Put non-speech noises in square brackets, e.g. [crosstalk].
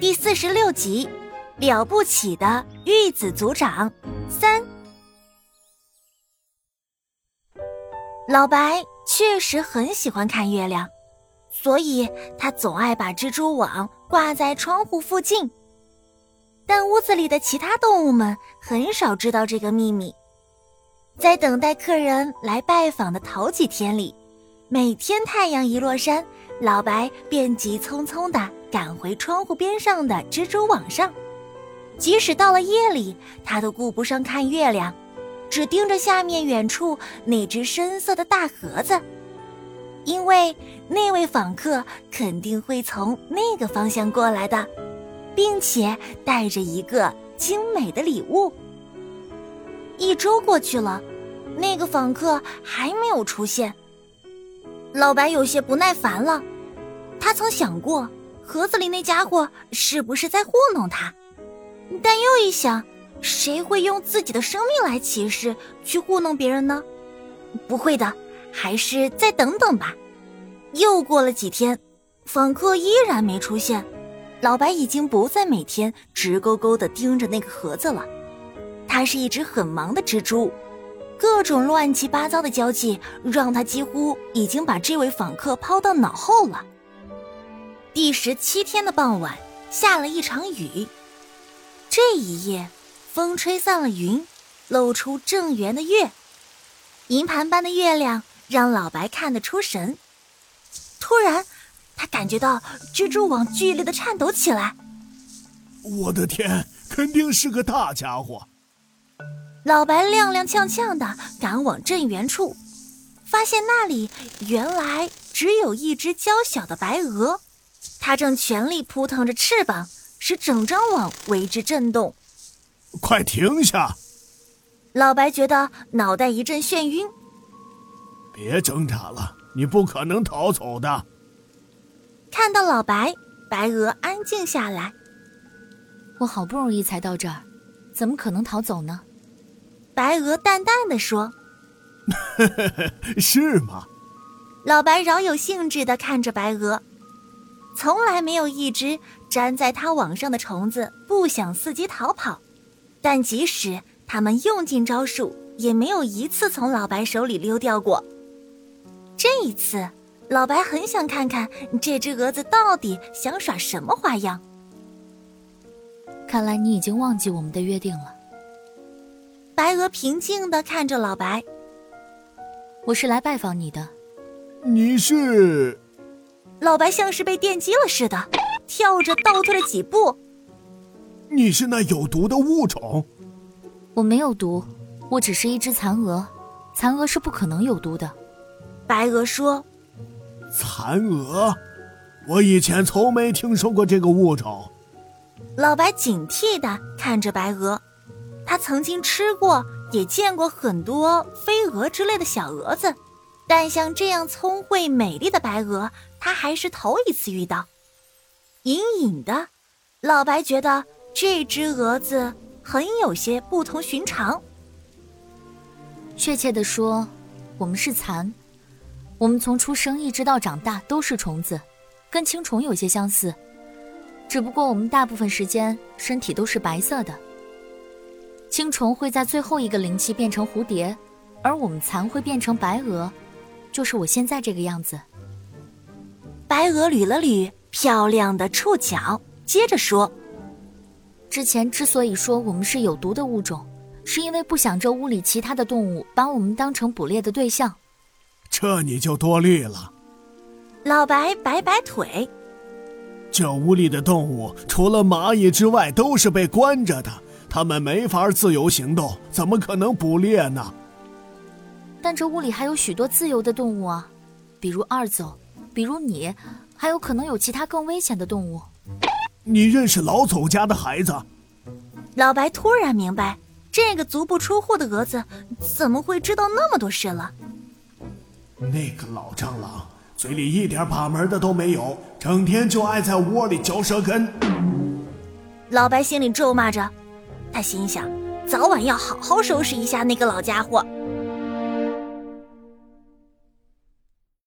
第四十六集，了不起的玉子族长三。老白确实很喜欢看月亮，所以他总爱把蜘蛛网挂在窗户附近。但屋子里的其他动物们很少知道这个秘密。在等待客人来拜访的头几天里，每天太阳一落山，老白便急匆匆的。赶回窗户边上的蜘蛛网上，即使到了夜里，他都顾不上看月亮，只盯着下面远处那只深色的大盒子，因为那位访客肯定会从那个方向过来的，并且带着一个精美的礼物。一周过去了，那个访客还没有出现，老白有些不耐烦了。他曾想过。盒子里那家伙是不是在糊弄他？但又一想，谁会用自己的生命来起誓去糊弄别人呢？不会的，还是再等等吧。又过了几天，访客依然没出现。老白已经不再每天直勾勾地盯着那个盒子了。他是一只很忙的蜘蛛，各种乱七八糟的交际让他几乎已经把这位访客抛到脑后了。第十七天的傍晚，下了一场雨。这一夜，风吹散了云，露出正圆的月，银盘般的月亮让老白看得出神。突然，他感觉到蜘蛛网剧烈的颤抖起来。我的天，肯定是个大家伙！老白踉踉跄跄的赶往正圆处，发现那里原来只有一只娇小的白鹅。它正全力扑腾着翅膀，使整张网为之震动。快停下！老白觉得脑袋一阵眩晕。别挣扎了，你不可能逃走的。看到老白，白鹅安静下来。我好不容易才到这儿，怎么可能逃走呢？白鹅淡淡的说：“ [laughs] 是吗？”老白饶有兴致的看着白鹅。从来没有一只粘在它网上的虫子不想伺机逃跑，但即使他们用尽招数，也没有一次从老白手里溜掉过。这一次，老白很想看看这只蛾子到底想耍什么花样。看来你已经忘记我们的约定了。白鹅平静的看着老白：“我是来拜访你的。”你是？老白像是被电击了似的，跳着倒退了几步。你是那有毒的物种？我没有毒，我只是一只蚕蛾，蚕蛾是不可能有毒的。白鹅说：“蚕蛾，我以前从没听说过这个物种。”老白警惕的看着白鹅，他曾经吃过，也见过很多飞蛾之类的小蛾子，但像这样聪慧美丽的白鹅。他还是头一次遇到，隐隐的，老白觉得这只蛾子很有些不同寻常。确切的说，我们是蚕，我们从出生一直到长大都是虫子，跟青虫有些相似，只不过我们大部分时间身体都是白色的。青虫会在最后一个灵气变成蝴蝶，而我们蚕会变成白鹅，就是我现在这个样子。白鹅捋了捋漂亮的触角，接着说：“之前之所以说我们是有毒的物种，是因为不想这屋里其他的动物把我们当成捕猎的对象。这你就多虑了。”老白摆摆腿：“这屋里的动物除了蚂蚁之外都是被关着的，它们没法自由行动，怎么可能捕猎呢？”但这屋里还有许多自由的动物啊，比如二走。比如你，还有可能有其他更危险的动物。你认识老走家的孩子？老白突然明白，这个足不出户的蛾子怎么会知道那么多事了。那个老蟑螂嘴里一点把门的都没有，整天就爱在窝里嚼舌根。老白心里咒骂着，他心想，早晚要好好收拾一下那个老家伙。